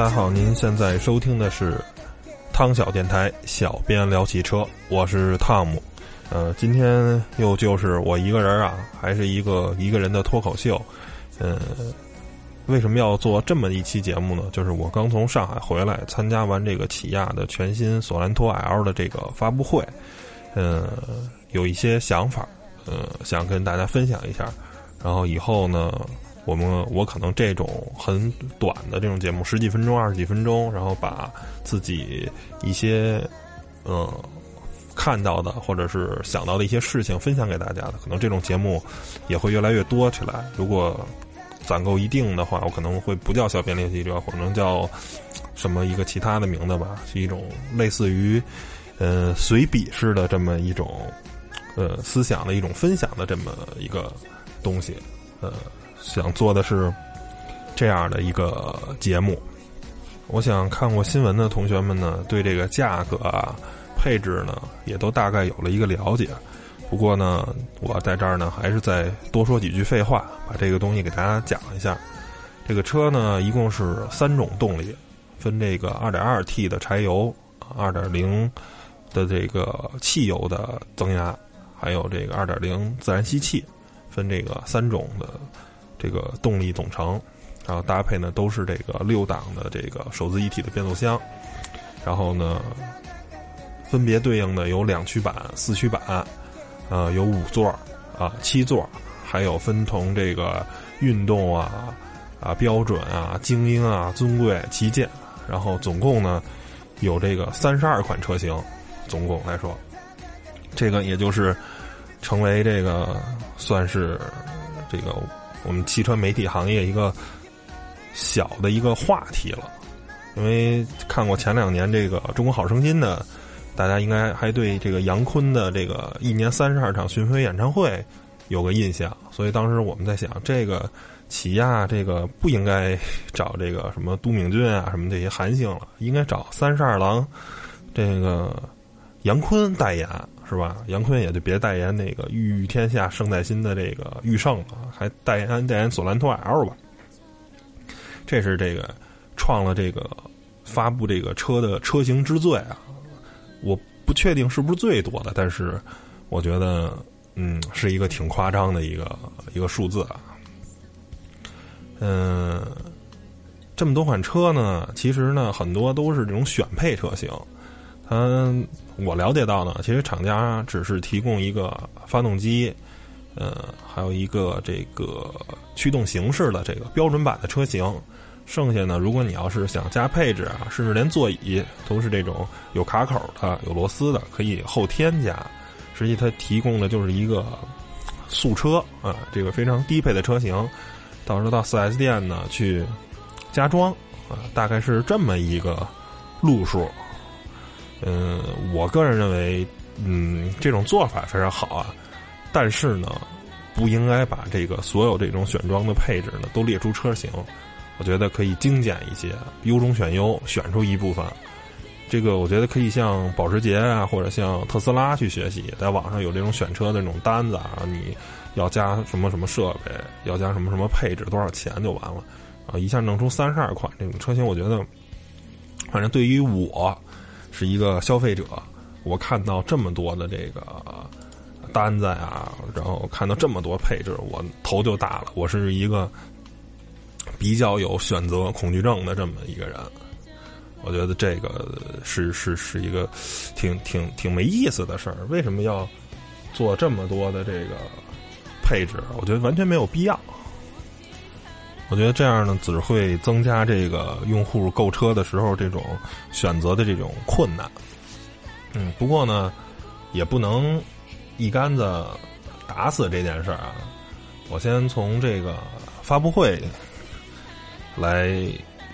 大家好，您现在收听的是汤小电台，小编聊汽车，我是汤姆。呃，今天又就是我一个人啊，还是一个一个人的脱口秀。呃，为什么要做这么一期节目呢？就是我刚从上海回来，参加完这个起亚的全新索兰托 L 的这个发布会，呃，有一些想法，呃，想跟大家分享一下。然后以后呢？我们我可能这种很短的这种节目，十几分钟、二十几分钟，然后把自己一些嗯看到的或者是想到的一些事情分享给大家的，可能这种节目也会越来越多起来。如果攒够一定的话，我可能会不叫小编练习者，可能叫什么一个其他的名字吧，是一种类似于呃随笔式的这么一种呃思想的一种分享的这么一个东西，呃。想做的是这样的一个节目，我想看过新闻的同学们呢，对这个价格啊、配置呢，也都大概有了一个了解。不过呢，我在这儿呢，还是再多说几句废话，把这个东西给大家讲一下。这个车呢，一共是三种动力，分这个 2.2T 的柴油、2.0的这个汽油的增压，还有这个2.0自然吸气，分这个三种的。这个动力总成，然后搭配呢都是这个六档的这个手自一体的变速箱，然后呢，分别对应的有两驱版、四驱版，呃，有五座啊、七座，还有分同这个运动啊、啊标准啊、精英啊、尊贵、旗舰，然后总共呢有这个三十二款车型，总共来说，这个也就是成为这个算是这个。我们汽车媒体行业一个小的一个话题了，因为看过前两年这个《中国好声音》的，大家应该还对这个杨坤的这个一年三十二场巡回演唱会有个印象，所以当时我们在想，这个起亚这个不应该找这个什么都敏俊啊什么这些韩星了，应该找三十二郎这个杨坤代言。是吧？杨坤也就别代言那个御天下胜在心的这个驭胜了，还代言代言索兰托 L 吧。这是这个创了这个发布这个车的车型之最啊！我不确定是不是最多的，但是我觉得嗯是一个挺夸张的一个一个数字啊。嗯，这么多款车呢，其实呢很多都是这种选配车型。它，我了解到呢，其实厂家只是提供一个发动机，呃，还有一个这个驱动形式的这个标准版的车型，剩下呢，如果你要是想加配置啊，甚至连座椅都是这种有卡口的、有螺丝的，可以后添加。实际它提供的就是一个素车啊，这个非常低配的车型，到时候到四 S 店呢去加装啊，大概是这么一个路数。嗯，我个人认为，嗯，这种做法非常好啊，但是呢，不应该把这个所有这种选装的配置呢都列出车型，我觉得可以精简一些，优中选优，选出一部分。这个我觉得可以向保时捷啊，或者像特斯拉去学习，在网上有这种选车的那种单子啊，你要加什么什么设备，要加什么什么配置，多少钱就完了啊，一下弄出三十二款这种车型，我觉得，反正对于我。是一个消费者，我看到这么多的这个单子啊，然后看到这么多配置，我头就大了。我是一个比较有选择恐惧症的这么一个人，我觉得这个是是是一个挺挺挺没意思的事儿。为什么要做这么多的这个配置？我觉得完全没有必要。我觉得这样呢，只会增加这个用户购车的时候这种选择的这种困难。嗯，不过呢，也不能一竿子打死这件事儿啊。我先从这个发布会来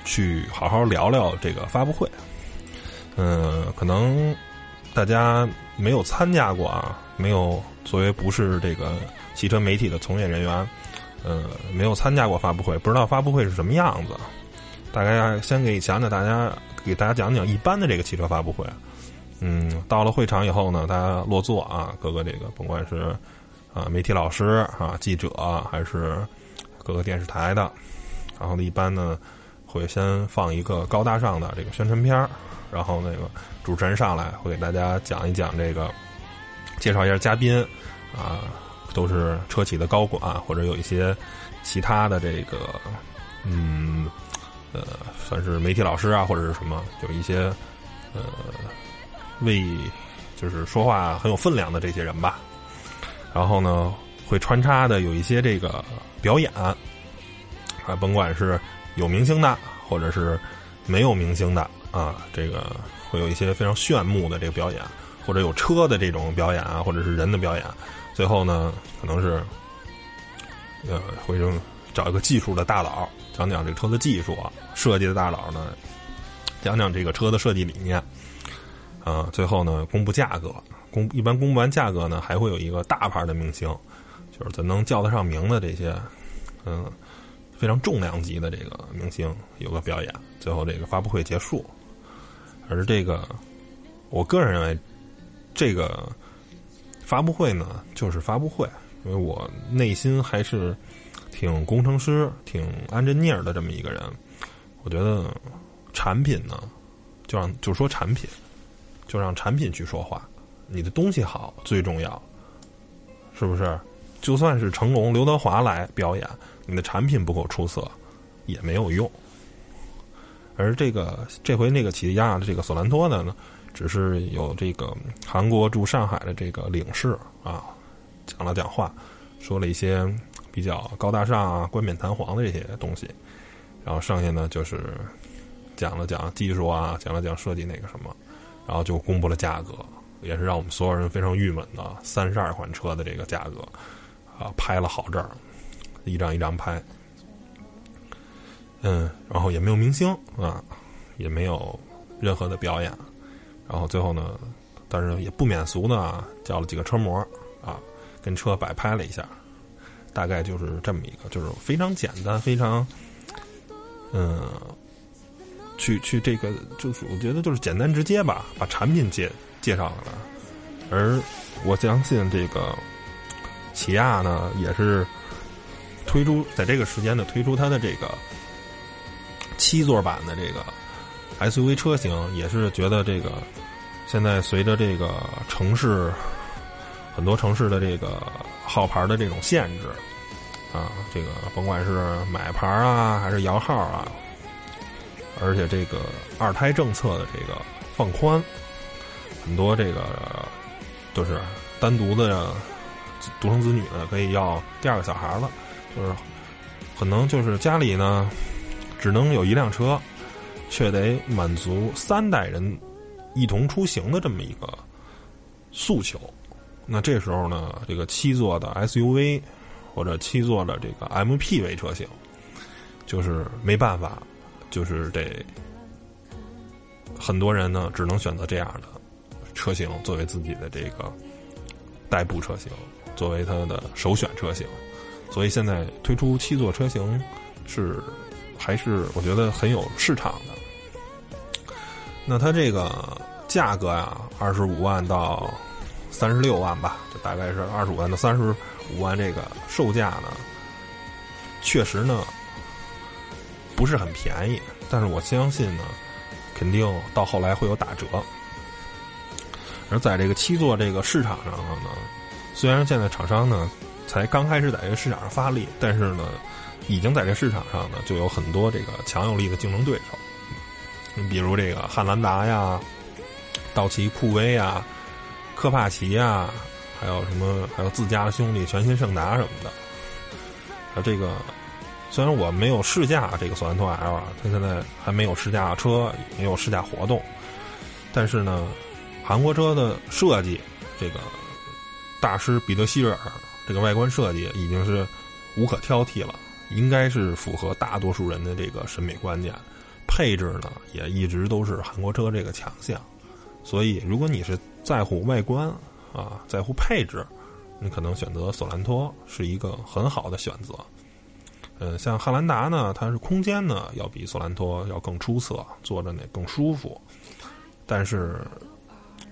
去好好聊聊这个发布会。嗯，可能大家没有参加过啊，没有作为不是这个汽车媒体的从业人员。呃，没有参加过发布会，不知道发布会是什么样子。大概先给讲讲大家，给大家讲讲一般的这个汽车发布会。嗯，到了会场以后呢，大家落座啊，各个这个甭管是啊媒体老师啊记者，还是各个电视台的，然后呢一般呢会会先放一个高大上的这个宣传片儿，然后那个主持人上来会给大家讲一讲这个，介绍一下嘉宾，啊，都是车企的高管或者有一些其他的这个，嗯，呃，算是媒体老师啊或者是什么，有一些呃为就是说话很有分量的这些人吧。然后呢，会穿插的有一些这个表演，啊，甭管是有明星的，或者是没有明星的啊，这个会有一些非常炫目的这个表演，或者有车的这种表演啊，或者是人的表演。最后呢，可能是呃，会用找一个技术的大佬讲讲这个车的技术啊，设计的大佬呢讲讲这个车的设计理念。啊，最后呢，公布价格。公一般公布完价格呢，还会有一个大牌的明星，就是咱能叫得上名的这些，嗯，非常重量级的这个明星有个表演，最后这个发布会结束。而这个，我个人认为，这个发布会呢，就是发布会，因为我内心还是挺工程师、挺安贞尼尔的这么一个人。我觉得产品呢，就让就说产品，就让产品去说话。你的东西好最重要，是不是？就算是成龙、刘德华来表演，你的产品不够出色，也没有用。而这个这回那个起亚的这个索兰托的呢，只是有这个韩国驻上海的这个领事啊，讲了讲话，说了一些比较高大上啊、冠冕堂皇的这些东西，然后剩下呢就是讲了讲技术啊，讲了讲设计那个什么，然后就公布了价格。也是让我们所有人非常郁闷的三十二款车的这个价格，啊，拍了好证，一张一张拍，嗯，然后也没有明星啊，也没有任何的表演，然后最后呢，但是也不免俗呢叫了几个车模啊，跟车摆拍了一下，大概就是这么一个，就是非常简单，非常，嗯，去去这个就是我觉得就是简单直接吧，把产品介。介绍了，而我相信这个起亚呢，也是推出在这个时间呢推出它的这个七座版的这个 SUV 车型，也是觉得这个现在随着这个城市很多城市的这个号牌的这种限制啊，这个甭管是买牌啊还是摇号啊，而且这个二胎政策的这个放宽。很多这个就是单独的独生子女呢，可以要第二个小孩了，就是可能就是家里呢只能有一辆车，却得满足三代人一同出行的这么一个诉求。那这时候呢，这个七座的 SUV 或者七座的这个 MPV 车型，就是没办法，就是得很多人呢只能选择这样的。车型作为自己的这个代步车型，作为它的首选车型，所以现在推出七座车型是还是我觉得很有市场的。那它这个价格呀，二十五万到三十六万吧，就大概是二十五万到三十五万这个售价呢，确实呢不是很便宜，但是我相信呢，肯定到后来会有打折。而在这个七座这个市场上呢，虽然现在厂商呢才刚开始在这个市场上发力，但是呢，已经在这市场上呢就有很多这个强有力的竞争对手。你比如这个汉兰达呀、道奇酷威呀、科帕奇呀，还有什么还有自家的兄弟全新胜达什么的。啊，这个虽然我没有试驾这个索兰托 L 啊，它现在还没有试驾车，没有试驾活动，但是呢。韩国车的设计，这个大师彼得希尔这个外观设计已经是无可挑剔了，应该是符合大多数人的这个审美观念。配置呢，也一直都是韩国车这个强项。所以，如果你是在乎外观啊，在乎配置，你可能选择索兰托是一个很好的选择。呃，像汉兰达呢，它是空间呢要比索兰托要更出色，坐着呢更舒服，但是。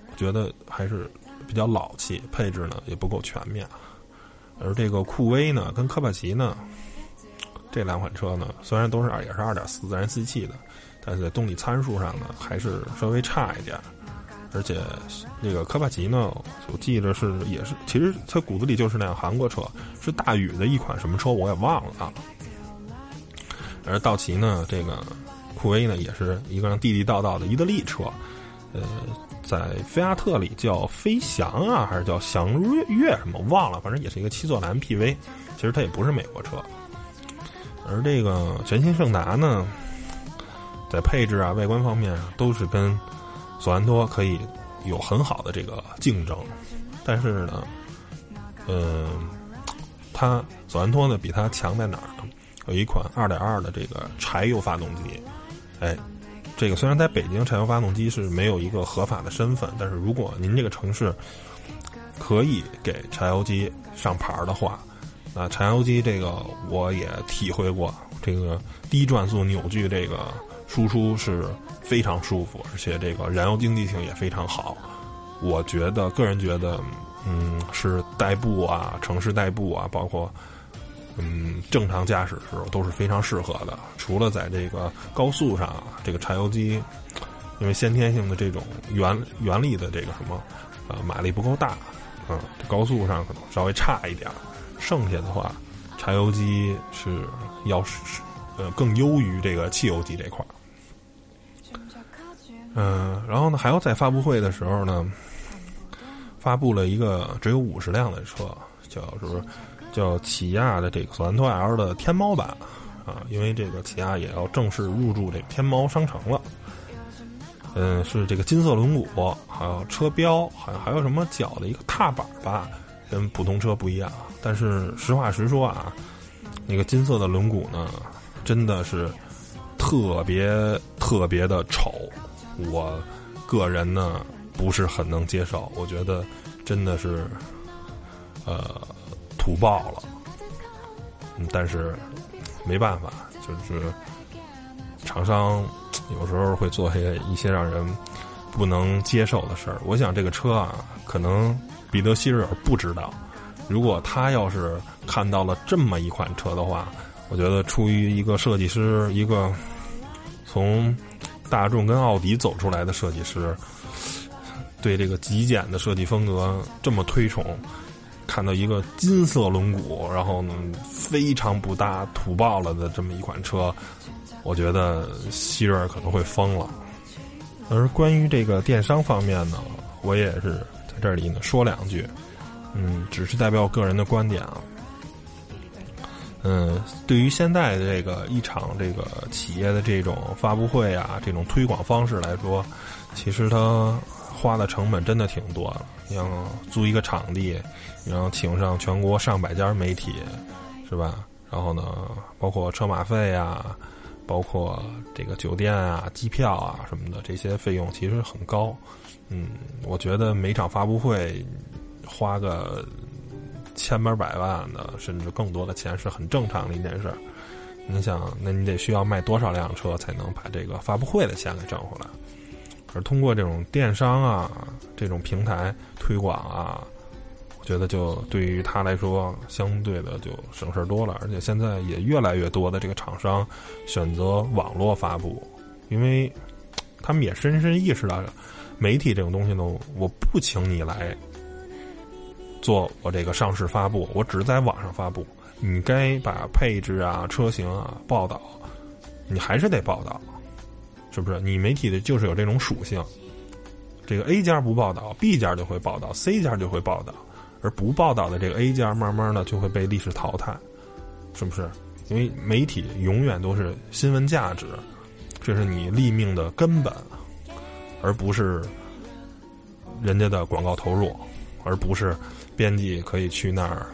我觉得还是比较老气，配置呢也不够全面，而这个酷威呢跟科帕奇呢，这两款车呢，虽然都是二也是二点四自然吸气的，但是在动力参数上呢，还是稍微差一点。而且那个科帕奇呢，我记得是也是，其实它骨子里就是辆韩国车，是大宇的一款什么车我也忘了啊。而道奇呢，这个酷威呢，也是一个地地道道的意大利车，呃，在菲亚特里叫飞翔啊，还是叫翔越越什么忘了，反正也是一个七座的 MPV，其实它也不是美国车。而这个全新胜达呢，在配置啊、外观方面都是跟。索兰托可以有很好的这个竞争，但是呢，嗯，它索兰托呢比它强在哪儿呢？有一款二点二的这个柴油发动机，哎，这个虽然在北京柴油发动机是没有一个合法的身份，但是如果您这个城市可以给柴油机上牌的话，那柴油机这个我也体会过，这个低转速扭矩这个。输出是非常舒服，而且这个燃油经济性也非常好。我觉得个人觉得，嗯，是代步啊、城市代步啊，包括嗯正常驾驶的时候都是非常适合的。除了在这个高速上，这个柴油机因为先天性的这种原原力的这个什么呃马力不够大，嗯，高速上可能稍微差一点。剩下的话，柴油机是要是呃更优于这个汽油机这块儿。嗯，然后呢，还要在发布会的时候呢，发布了一个只有五十辆的车，叫是不是叫起亚的这个索兰托 L 的天猫版啊？因为这个起亚也要正式入驻这个天猫商城了。嗯，是这个金色轮毂，还有车标，好像还有什么脚的一个踏板吧，跟普通车不一样。但是实话实说啊，那个金色的轮毂呢，真的是特别特别的丑。我个人呢不是很能接受，我觉得真的是呃土爆了，嗯，但是没办法，就是厂商有时候会做些一些让人不能接受的事儿。我想这个车啊，可能彼得希尔不知道，如果他要是看到了这么一款车的话，我觉得出于一个设计师，一个从。大众跟奥迪走出来的设计师，对这个极简的设计风格这么推崇，看到一个金色轮毂，然后呢非常不搭、土爆了的这么一款车，我觉得希瑞可能会疯了。而关于这个电商方面呢，我也是在这里呢说两句，嗯，只是代表我个人的观点啊。嗯，对于现在的这个一场这个企业的这种发布会啊，这种推广方式来说，其实它花的成本真的挺多的。你要租一个场地，然后请上全国上百家媒体，是吧？然后呢，包括车马费啊，包括这个酒店啊、机票啊什么的，这些费用其实很高。嗯，我觉得每场发布会花个。千八百万的，甚至更多的钱是很正常的一件事儿。你想，那你得需要卖多少辆车才能把这个发布会的钱给挣回来？而通过这种电商啊，这种平台推广啊，我觉得就对于他来说，相对的就省事儿多了。而且现在也越来越多的这个厂商选择网络发布，因为他们也深深意识到，媒体这种东西呢，我不请你来。做我这个上市发布，我只是在网上发布。你该把配置啊、车型啊报道，你还是得报道，是不是？你媒体的就是有这种属性。这个 A 家不报道，B 家就会报道，C 家就会报道，而不报道的这个 A 家，慢慢的就会被历史淘汰，是不是？因为媒体永远都是新闻价值，这是你立命的根本，而不是人家的广告投入，而不是。编辑可以去那儿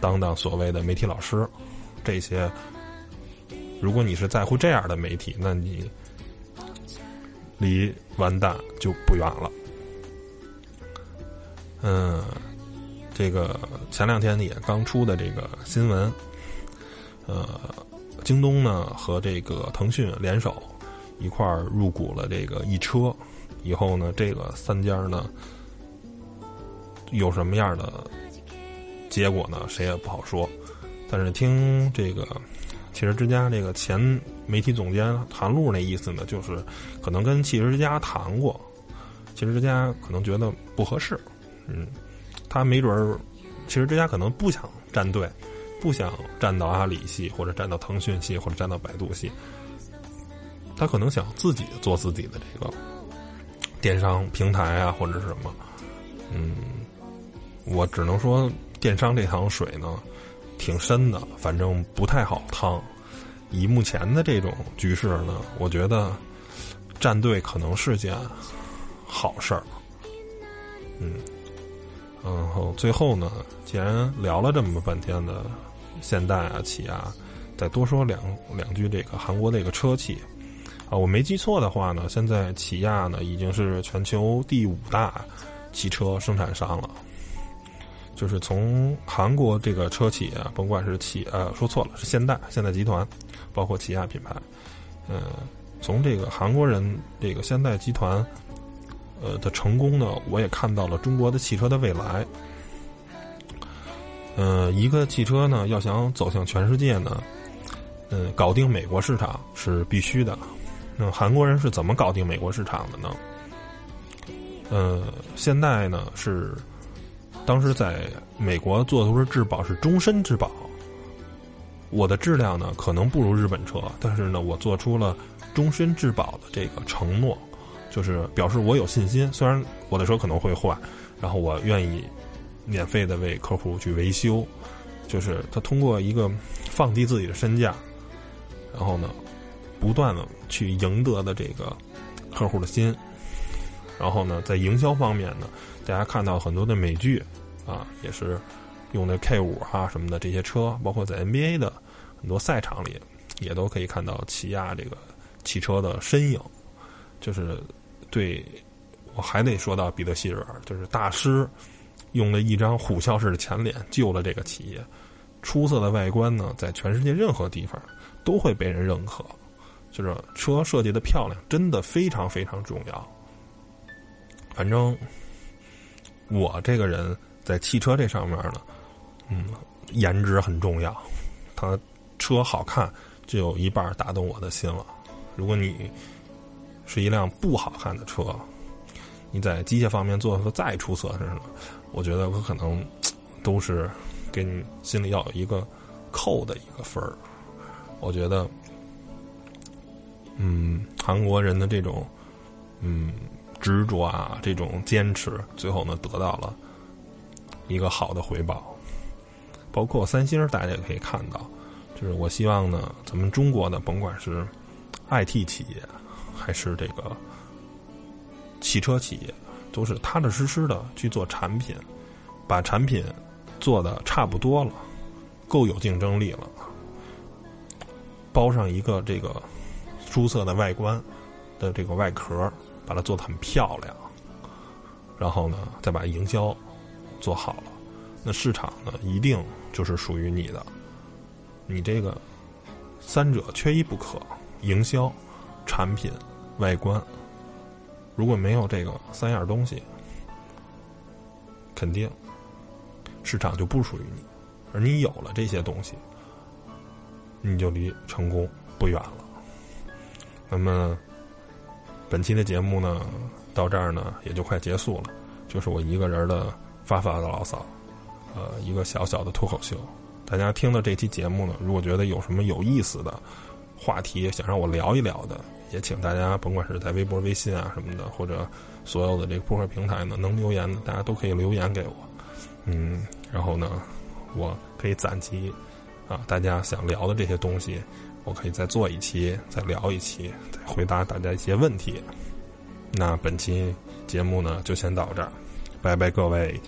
当当所谓的媒体老师，这些，如果你是在乎这样的媒体，那你离完蛋就不远了。嗯，这个前两天也刚出的这个新闻，呃，京东呢和这个腾讯联手一块儿入股了这个易车，以后呢，这个三家呢。有什么样的结果呢？谁也不好说。但是听这个汽车之家这个前媒体总监韩露那意思呢，就是可能跟汽车之家谈过，汽车之家可能觉得不合适，嗯，他没准儿，汽车之家可能不想站队，不想站到阿里系或者站到腾讯系或者站到百度系，他可能想自己做自己的这个电商平台啊或者是什么，嗯，我只能说电商这趟水呢。挺深的，反正不太好趟。以目前的这种局势呢，我觉得站队可能是件好事儿。嗯，然后最后呢，既然聊了这么半天的现代啊、起亚，再多说两两句这个韩国这个车企啊，我没记错的话呢，现在起亚呢已经是全球第五大汽车生产商了。就是从韩国这个车企啊，甭管是起呃说错了是现代现代集团，包括起亚品牌，呃，从这个韩国人这个现代集团，呃的成功呢，我也看到了中国的汽车的未来。呃，一个汽车呢要想走向全世界呢，嗯，搞定美国市场是必须的。那韩国人是怎么搞定美国市场的呢？呃，现代呢是。当时在美国做的都是质保，是终身质保。我的质量呢，可能不如日本车，但是呢，我做出了终身质保的这个承诺，就是表示我有信心。虽然我的车可能会坏，然后我愿意免费的为客户去维修，就是他通过一个放低自己的身价，然后呢，不断的去赢得的这个客户的心。然后呢，在营销方面呢，大家看到很多的美剧，啊，也是用的 K 五哈什么的这些车，包括在 NBA 的很多赛场里，也都可以看到起亚这个汽车的身影。就是对，我还得说到彼得希尔，就是大师用了一张虎啸式的前脸救了这个企业。出色的外观呢，在全世界任何地方都会被人认可。就是车设计的漂亮，真的非常非常重要。反正我这个人在汽车这上面呢，嗯，颜值很重要。它车好看，就有一半打动我的心了。如果你是一辆不好看的车，你在机械方面做的再出色，是什么？我觉得我可能都是给你心里要有一个扣的一个分儿。我觉得，嗯，韩国人的这种，嗯。执着啊，这种坚持，最后呢得到了一个好的回报。包括三星，大家也可以看到，就是我希望呢，咱们中国的甭管是 IT 企业还是这个汽车企业，都是踏踏实实的去做产品，把产品做的差不多了，够有竞争力了，包上一个这个出色的外观的这个外壳。把它做的很漂亮，然后呢，再把营销做好了，那市场呢，一定就是属于你的。你这个三者缺一不可，营销、产品、外观，如果没有这个三样东西，肯定市场就不属于你。而你有了这些东西，你就离成功不远了。那么。本期的节目呢，到这儿呢也就快结束了，就是我一个人的发发的牢骚，呃，一个小小的脱口秀。大家听到这期节目呢，如果觉得有什么有意思的话题想让我聊一聊的，也请大家甭管是在微博、微信啊什么的，或者所有的这个播客平台呢，能留言的大家都可以留言给我。嗯，然后呢，我可以攒集啊大家想聊的这些东西。我可以再做一期，再聊一期，再回答大家一些问题。那本期节目呢，就先到这儿，拜拜各位。